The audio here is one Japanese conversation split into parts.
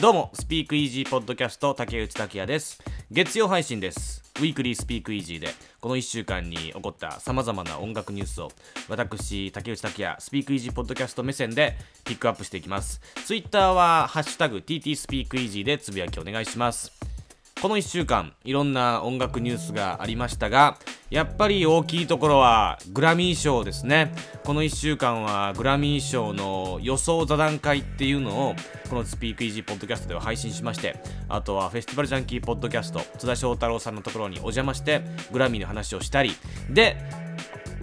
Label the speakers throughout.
Speaker 1: どうも、スピークイージーポッドキャスト竹内拓也です。月曜配信です。ウィークリースピークイージーで、この1週間に起こった様々な音楽ニュースを、私、竹内拓也、スピークイージーポッドキャスト目線でピックアップしていきます。ツイッターは、ハッシュタグ TT スピークイージーでつぶやきお願いします。この1週間いろんな音楽ニュースがありましたがやっぱり大きいところはグラミー賞ですね。この1週間はグラミー賞の予想座談会っていうのをこのスピークイージーポッドキャストでは配信しましてあとはフェスティバルジャンキーポッドキャスト津田翔太郎さんのところにお邪魔してグラミーの話をしたり。で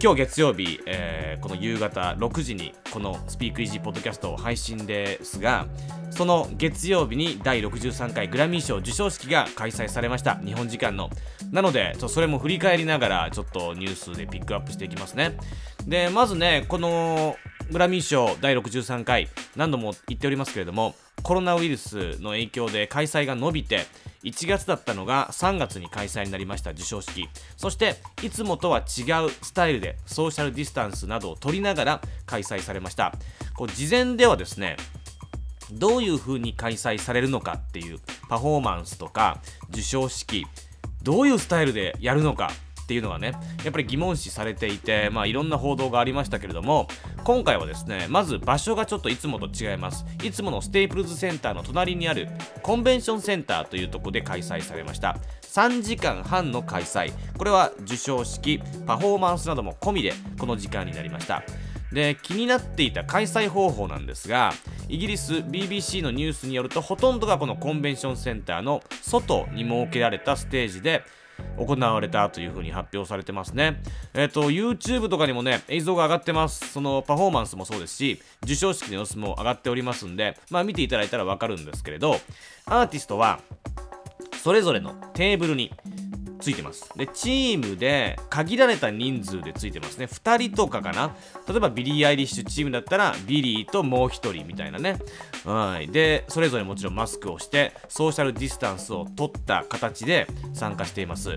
Speaker 1: 今日月曜日、えーこの夕方6時にこのスピークイージーポッドキャストを配信ですがその月曜日に第63回グラミー賞授賞式が開催されました。日本時間の。なのでちょそれも振り返りながらちょっとニュースでピックアップしていきますね。でまずねこのグラミー賞第63回何度も言っておりますけれどもコロナウイルスの影響で開催が伸びて1月だったのが3月に開催になりました授賞式。そしていつもとは違うスタイルでソーシャルディスタンスなどを取りながら開催されました。こう事前ではですねどういう風に開催されるのかっていうパフォーマンスとか授賞式どういうスタイルでやるのかっていうのがねやっぱり疑問視されていてまあいろんな報道がありましたけれども今回はですねまず場所がちょっといつもと違います。いつものステープルズセンターの隣にあるコンベンションセンターというところで開催されました。3時間半の開催。これは授賞式パフォーマンスなども込みでこの時間になりました。で気になっていた開催方法なんですがイギリス BBC のニュースによるとほとんどがこのコンベンションセンターの外に設けられたステージで行われたというふうに発表されてますね。えっ、と、YouTube とかにもね、映像が上がってます。そのパフォーマンスもそうですし、授賞式の様子も上がっておりますんで、まあ見ていただいたらわかるんですけれど、アーティストはそれぞれのテーブルについてます。でチームで限られた人数でついてますね。2人とかかな。例えばビリー・アイリッシュチームだったらビリーともう1人みたいなね。はい。でそれぞれもちろんマスクをしてソーシャルディスタンスを取った形で参加しています。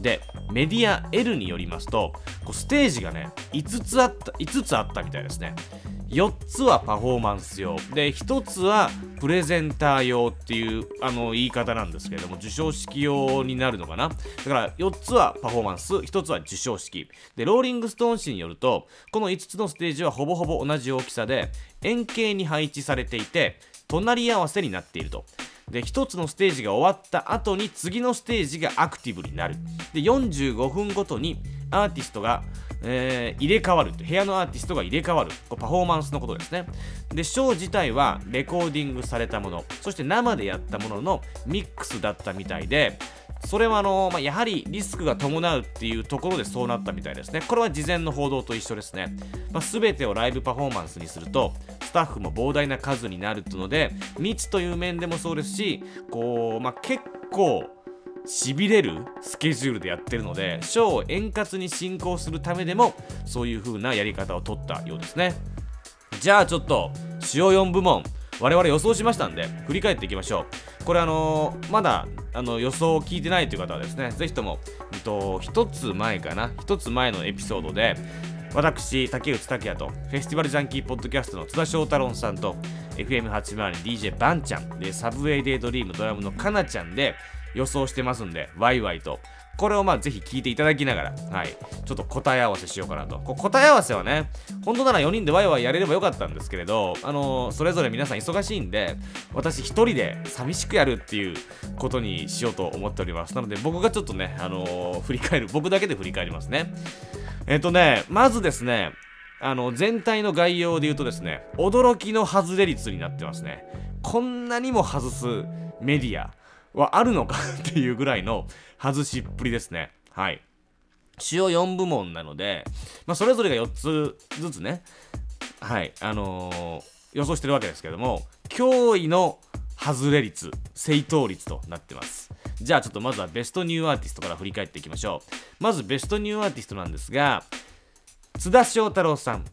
Speaker 1: でメディア L によりますとこうステージがね5つあった5つあったみたいですね。4つはパフォーマンス用。で1つはプレゼンター用っていうあの言い方なんですけれども授賞式用になるのかな。だから4つはパフォーマンス1つは授賞式。でローリングストーン誌によるとこの5つのステージはほぼほぼ同じ大きさで円形に配置されていて隣り合わせになっていると。で1つのステージが終わった後に次のステージがアクティブになる。で45分ごとにアーティストが、えー入れ替わる部屋のアーティストが入れ替わる。こうパフォーマンスのことですね。でショー自体はレコーディングされたもの。そして生でやったもののミックスだったみたいでそれはあの、まあ、やはりリスクが伴うっていうところでそうなったみたいですね。これは事前の報道と一緒ですね、まあ、全てをライブパフォーマンスにするとスタッフも膨大な数になるので密という面でもそうですしこう、まあ、結構しびれるスケジュールでやってるのでショーを円滑に進行するためでもそういう風なやり方を取ったようですね。じゃあちょっと主要4部門我々予想しましたんで振り返っていきましょう。これあのーまだあの予想を聞いてないという方はですねぜひとも、えっと、1つ前かな1つ前のエピソードで私竹内拓也とフェスティバルジャンキーポッドキャストの津田翔太郎さんと FM802DJ バンちゃんでサブウェイデイドリームドラムのかなちゃんで予想してますんでワイワイとこれをまあぜひ聞いていただきながら、はい、ちょっと答え合わせしようかなと。こ答え合わせはね、本当なら4人でワイワイやれればよかったんですけれど、あのーそれぞれ皆さん忙しいんで、私一人で寂しくやるっていうことにしようと思っております。なので僕がちょっとね、あのー振り返る、僕だけで振り返りますね。えっ、とね、まずですね、あの全体の概要で言うとですね、驚きの外れ率になってますね。こんなにも外すメディアはあるのかっていうぐらいの外しっぷりですね。はい。主要4部門なので、まあ、それぞれが4つずつね、はい、あのー予想してるわけですけども、驚異の外れ率、正答率となってます。じゃあちょっとまずはベストニューアーティストから振り返っていきましょう。まずベストニューアーティストなんですが、津田翔太郎さん、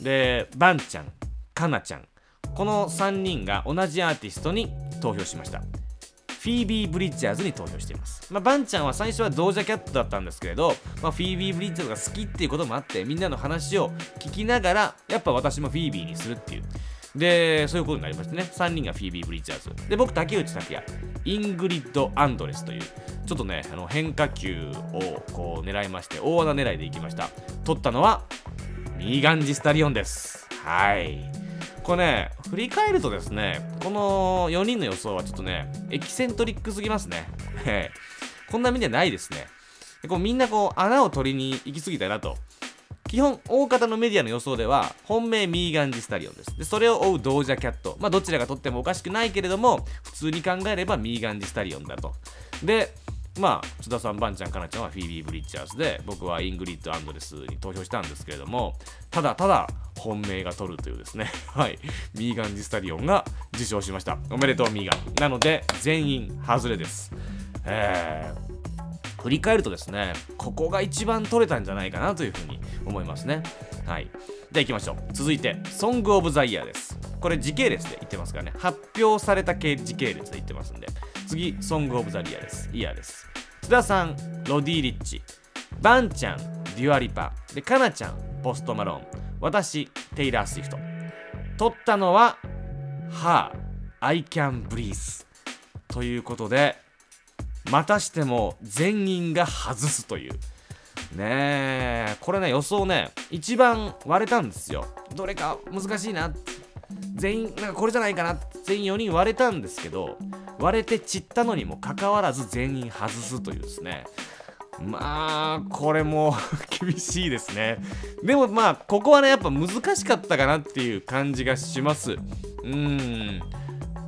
Speaker 1: で、バンちゃん、かなちゃん、この3人が同じアーティストに投票しました。フィービー・ブリッジャーズに投票しています。まあ、バンちゃんは最初はドージャキャットだったんですけれど、まあ、フィービー・ブリッジャーズが好きっていうこともあって、みんなの話を聞きながら、やっぱ私もフィービーにするっていう。でそういうことになりましてね。3人がフィービー・ブリッジャーズで僕竹内拓也。イングリッド・アンドレスというちょっとねあの変化球をこう狙いまして大穴狙いでいきました。取ったのはミーガン・ジー・スタリオンです。はい。これね振り返るとですねこの4人の予想はちょっとねエキセントリックすぎますね。こんな見でないですね。でこうみんなこう穴を取りに行き過ぎたなと。基本大方のメディアの予想では本命ミーガン・ジー・スタリオンです。でそれを追うドージャキャット。まあどちらが取ってもおかしくないけれども普通に考えればミーガン・ジー・スタリオンだと。でまあ津田さんバンちゃんかなちゃんはフィービー・ブリッチャーズで僕はイングリッド・アンドレスに投票したんですけれどもただただ本命が取るというですね はいミーガン・ジー・スタリオンが受賞しました。おめでとうミーガン。なので全員外れです。えー。振り返るとですねここが一番取れたんじゃないかなというふうに思いますね。はい。では行きましょう。続いてソングオブザイヤーです。これ時系列で言ってますからね。発表された系時系列で言ってますんで。次ソングオブザイヤーです。イヤーです。津田さんロディ・リッチバンちゃんデュアリパでカナちゃんポストマロン私テイラー・スウィフト取ったのはは I can breathe ということでまたしても全員が外すという。ねえこれね予想ね一番割れたんですよ。どれか難しいな。全員なんかこれじゃないかな。全員4人割れたんですけど割れて散ったのにもかかわらず全員外すというですね。まあこれも 厳しいですね。でもまあここはねやっぱ難しかったかなっていう感じがします。うん。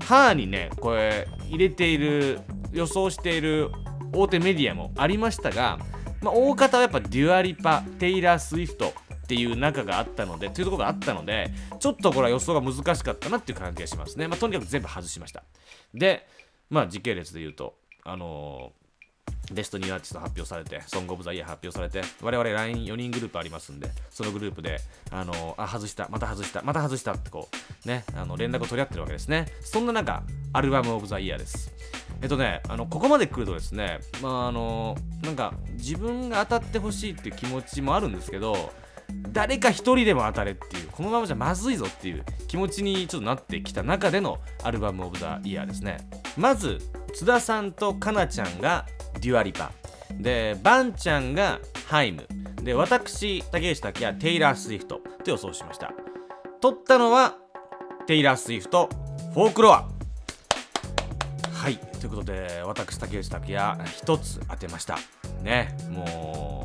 Speaker 1: 歯にねこれ入れている予想している大手メディアもありましたが、まあ、大方はやっぱデュアリパテイラー・スウィフトっていう仲があったのでというところがあったのでちょっとこれは予想が難しかったなっていう感じがしますね、まあ、とにかく全部外しました。でまあ時系列で言うとあのーベストニューアーティスト発表されて、ソングオブザイヤー発表されて、我々 LINE4 人グループありますんで、そのグループで、あのあ、外した、また外した、また外したってこう、ね、あの連絡を取り合ってるわけですね。そんな中、アルバムオブザイヤーです。えっとね、あのここまで来るとですね、まああの、なんか自分が当たってほしいっていう気持ちもあるんですけど、誰か一人でも当たれっていうこのままじゃまずいぞっていう気持ちにちょっとなってきた中でのアルバムオブザイヤーですね。まず津田さんとかなちゃんがデュアリパ。でバンちゃんがハイム。で私竹内拓也テイラー・スウィフトと予想しました。取ったのはテイラー・スウィフトフォークロア。はい。ということで私竹内拓也一つ当てました。ねもう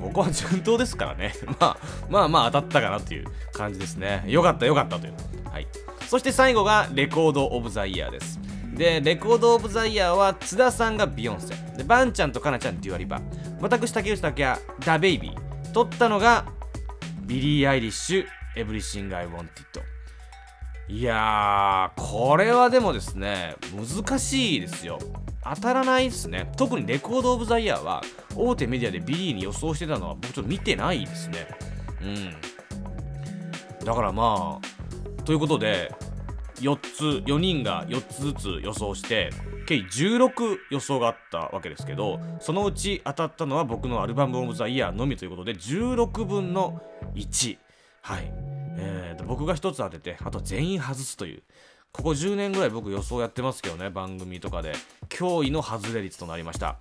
Speaker 1: ここは順当ですからね。まあまあまあ当たったかなという感じですね。よかったよかったという。はい。そして最後がレコード・オブ・ザ・イヤーです。でレコード・オブ・ザ・イヤーは津田さんがビヨンセ。でバンちゃんとカナちゃんデュアリパ。私竹内拓也ダ・ベイビー。取ったのがビリー・アイリッシュ Everything I Wanted いやーこれはでもですね難しいですよ。当たらないですね。特にレコード・オブ・ザ・イヤーは大手メディアでビリーに予想してたのは僕ちょっと見てないですね。うん。だからまあということで4つ4人が4つずつ予想して計16予想があったわけですけどそのうち当たったのは僕のアルバム・オブ・ザ・イヤーのみということで16分の1はい、えー、僕が1つ当ててあと全員外すという。ここ10年ぐらい僕予想やってますけどね番組とかで驚異の外れ率となりました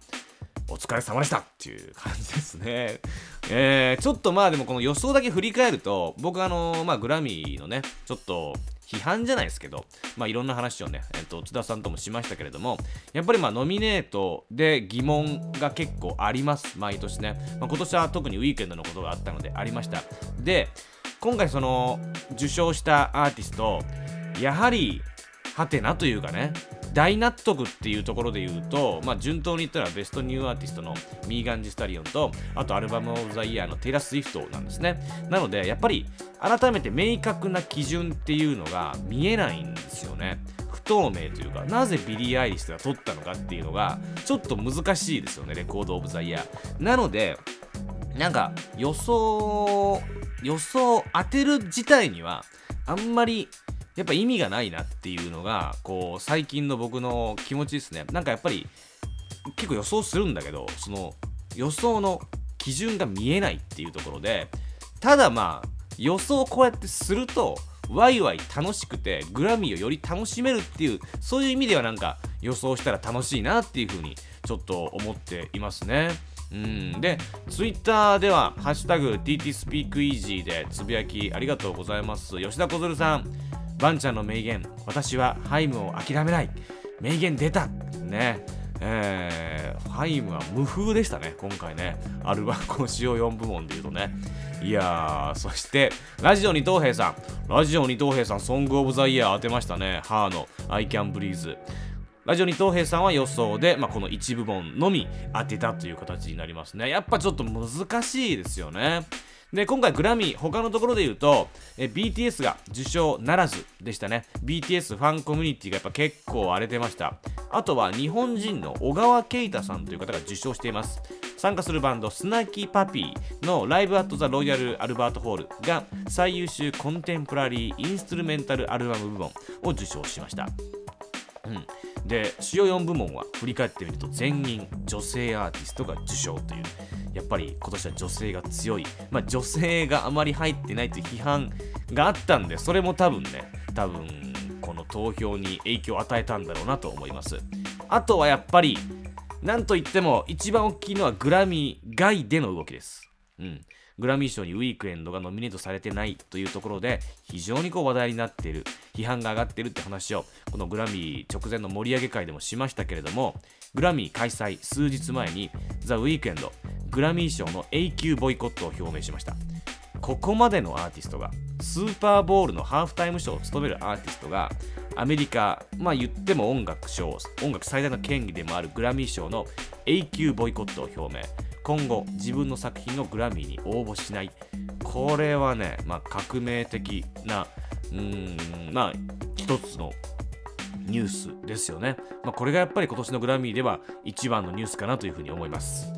Speaker 1: お疲れ様でしたっていう感じですね。えー、ちょっとまあでもこの予想だけ振り返ると、僕あのまあグラミーのね、ちょっと批判じゃないですけど、まあ、いろんな話をね、えっと、津田さんともしましたけれども、やっぱりまあノミネートで疑問が結構あります、毎年ね。まあ、今年は特にウィークエンドのことがあったのでありました。で、今回その受賞したアーティスト、やはり、ハテナというかね、大納得っていうところで言うと、まあ、順当に言ったらベストニューアーティストのミーガン・ジ・スタリオンとあとアルバム・オブ・ザ・イヤーのテイラ・スウィフトなんですね。なのでやっぱり改めて明確な基準っていうのが見えないんですよね。不透明というかなぜビリー・アイリスが取ったのかっていうのがちょっと難しいですよねレコード・オブ・ザ・イヤー。なのでなんか予想予想当てる自体にはあんまりやっぱ意味がないなっていうのがこう最近の僕の気持ちですね。なんかやっぱり結構予想するんだけどその予想の基準が見えないっていうところでただまあ予想をこうやってするとワイワイ楽しくてグラミーをより楽しめるっていうそういう意味ではなんか予想したら楽しいなっていう風にちょっと思っていますね。うん。で、ツイッターでは、ハッシュタグ TTSpeakEasy でつぶやきありがとうございます。吉田小鶴さん、バンちゃんの名言、私はハイムを諦めない。名言出たね。えー、ハイムは無風でしたね、今回ね。アルバム、主要4部門で言うとね。いやー、そして、ラジオ二等兵さん。ラジオ二等兵さん、ソングオブザイヤー当てましたね。ハーの I Can Breathe。ラジオ二等兵さんは予想で、まあ、この1部門のみ当てたという形になりますね。やっぱちょっと難しいですよね。で今回グラミー他のところで言うとえ BTS が受賞ならずでしたね。BTS ファンコミュニティがやっぱ結構荒れてました。あとは日本人の小川慶太さんという方が受賞しています。参加するバンドスナキーパピーのライブアットザロイヤルアルバートホールが最優秀コンテンポラリーインストゥルメンタルアルバム部門を受賞しました。うん。で主要4部門は振り返ってみると全員女性アーティストが受賞という。やっぱり今年は女性が強い、まあ、女性があまり入ってないという批判があったんでそれも多分ね多分この投票に影響を与えたんだろうなと思います。あとはやっぱりなんといっても一番大きいのはグラミー外での動きです。うん。グラミー賞にウィークエンドがノミネートされてないというところで非常にこう話題になっている批判が上がっているって話をこのグラミー直前の盛り上げ会でもしましたけれどもグラミー開催数日前にザ・ウィークエンドグラミー賞の永久ボイコットを表明しました。ここまでのアーティストがスーパーボールのハーフタイムショーを務めるアーティストがアメリカまあ言っても音楽賞音楽最大の権利でもあるグラミー賞の永久ボイコットを表明。今後自分の作品のグラミーに応募しない。これはね、まあ、革命的なうーんまあ一つのニュースですよね、まあ、これがやっぱり今年のグラミーでは一番のニュースかなというふうに思います。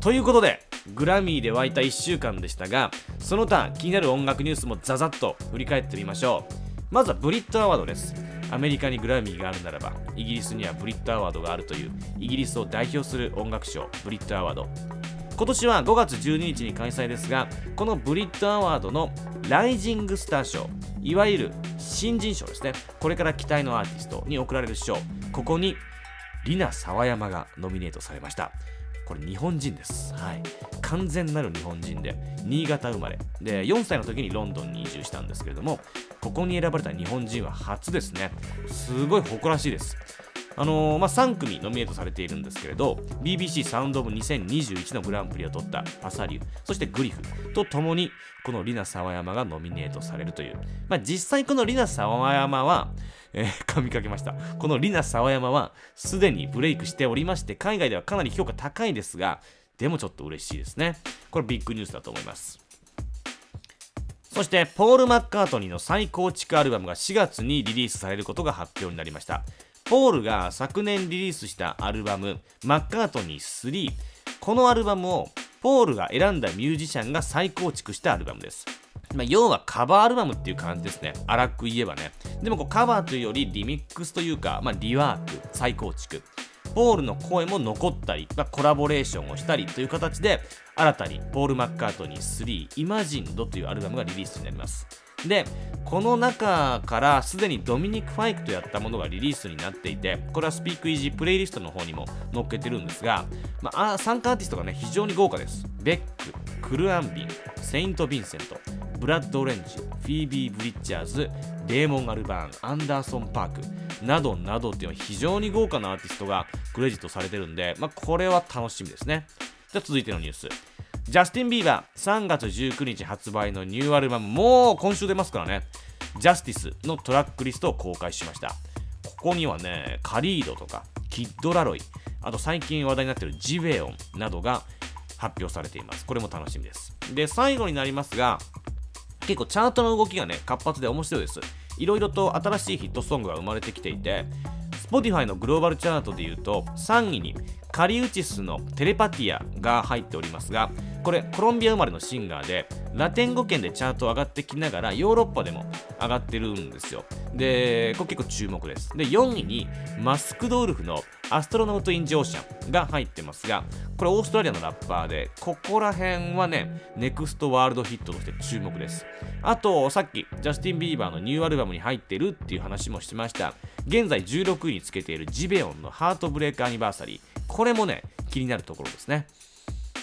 Speaker 1: ということでグラミーで湧いた1週間でしたがその他気になる音楽ニュースもザザッと振り返ってみましょう。まずはブリットアワードです。アメリカにグラミーがあるならばイギリスにはブリットアワードがあるというイギリスを代表する音楽賞ブリットアワード。今年は5月12日に開催ですがこのブリットアワードのライジングスター賞いわゆる新人賞ですねこれから期待のアーティストに贈られる賞ここにリナ・サワヤマがノミネートされましたこれ日本人です。はい。完全なる日本人で、新潟生まれ。で、4歳の時にロンドンに移住したんですけれども、ここに選ばれた日本人は初ですね。すごい誇らしいです。あのー、まあ、3組ノミネートされているんですけれど BBC サウンドオブ2021のグランプリを取ったパサリュそしてグリフとともにこのリナ・サワヤマがノミネートされるという、まあ、実際このリナ・サワヤマはえー、噛みかけました。このリナ・サワヤマはすでにブレイクしておりまして、海外ではかなり評価高いですが、でもちょっと嬉しいですね。これビッグニュースだと思います。そして、ポール・マッカートニーの再構築アルバムが4月にリリースされることが発表になりました。ポールが昨年リリースしたアルバム、マッカートニー3。このアルバムをポールが選んだミュージシャンが再構築したアルバムです。まあ、要はカバーアルバムっていう感じですね。荒く言えばね。でもこうカバーというよりリミックスというか、まあ、リワーク、再構築。ポールの声も残ったり、まあ、コラボレーションをしたりという形で、新たにポール・マッカートニー3イマジンドというアルバムがリリースになります。で、この中からすでにドミニク・ファイクとやったものがリリースになっていて、これはスピークイージープレイリストの方にも載っけてるんですが、まあ、参加アーティストがね、非常に豪華です。ベック、クルアンビン、セイント・ヴィンセント、ブラッド・オレンジ、フィービー・ブリッジャーズ、デーモン・アルバーン、アンダーソン・パークなどなどっていうのは非常に豪華なアーティストがクレジットされてるんで、まあ、これは楽しみですね。じゃあ続いてのニュース。ジャスティン・ビーバー3月19日発売のニューアルバムもう今週出ますからね。ジャスティスのトラックリストを公開しました。ここにはね、カリードとかキッド・ラロイ、あと最近話題になっているジウェオンなどが発表されています。これも楽しみです。で、最後になりますが、結構チャートの動きがね、活発で面白いです。いろいろと新しいヒットソングが生まれてきていて、Spotify のグローバルチャートでいうと、3位にカリウチスのテレパティアが入っておりますが、これコロンビア生まれのシンガーでラテン語圏でチャート上がってきながらヨーロッパでも上がってるんですよ。でこれ結構注目です。で4位にマスクドウルフの Astronaut in the Ocean が入ってますがこれオーストラリアのラッパーでここら辺はねネクストワールドヒットとして注目です。あとさっきジャスティン・ビーバーのニューアルバムに入ってるっていう話もしました。現在16位につけているジベオンの Heartbreak Anniversary。これもね気になるところですね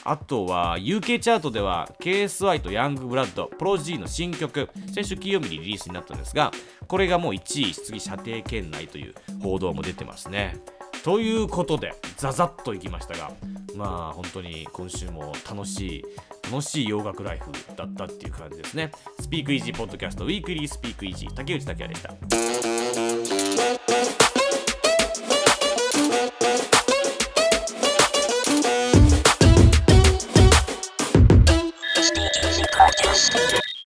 Speaker 1: あとは UK チャートでは KSI とヤングブラッド、ポロ G の新曲、先週金曜日にリリースになったんですが、これがもう1位、次射程圏内という報道も出てますね。ということで、ザザッといきましたが、まあ本当に今週も楽しい、楽しい洋楽ライフだったっていう感じですね。スピークイージーポッドキャスト、ウィークリースピークイージー、竹内拓也でした。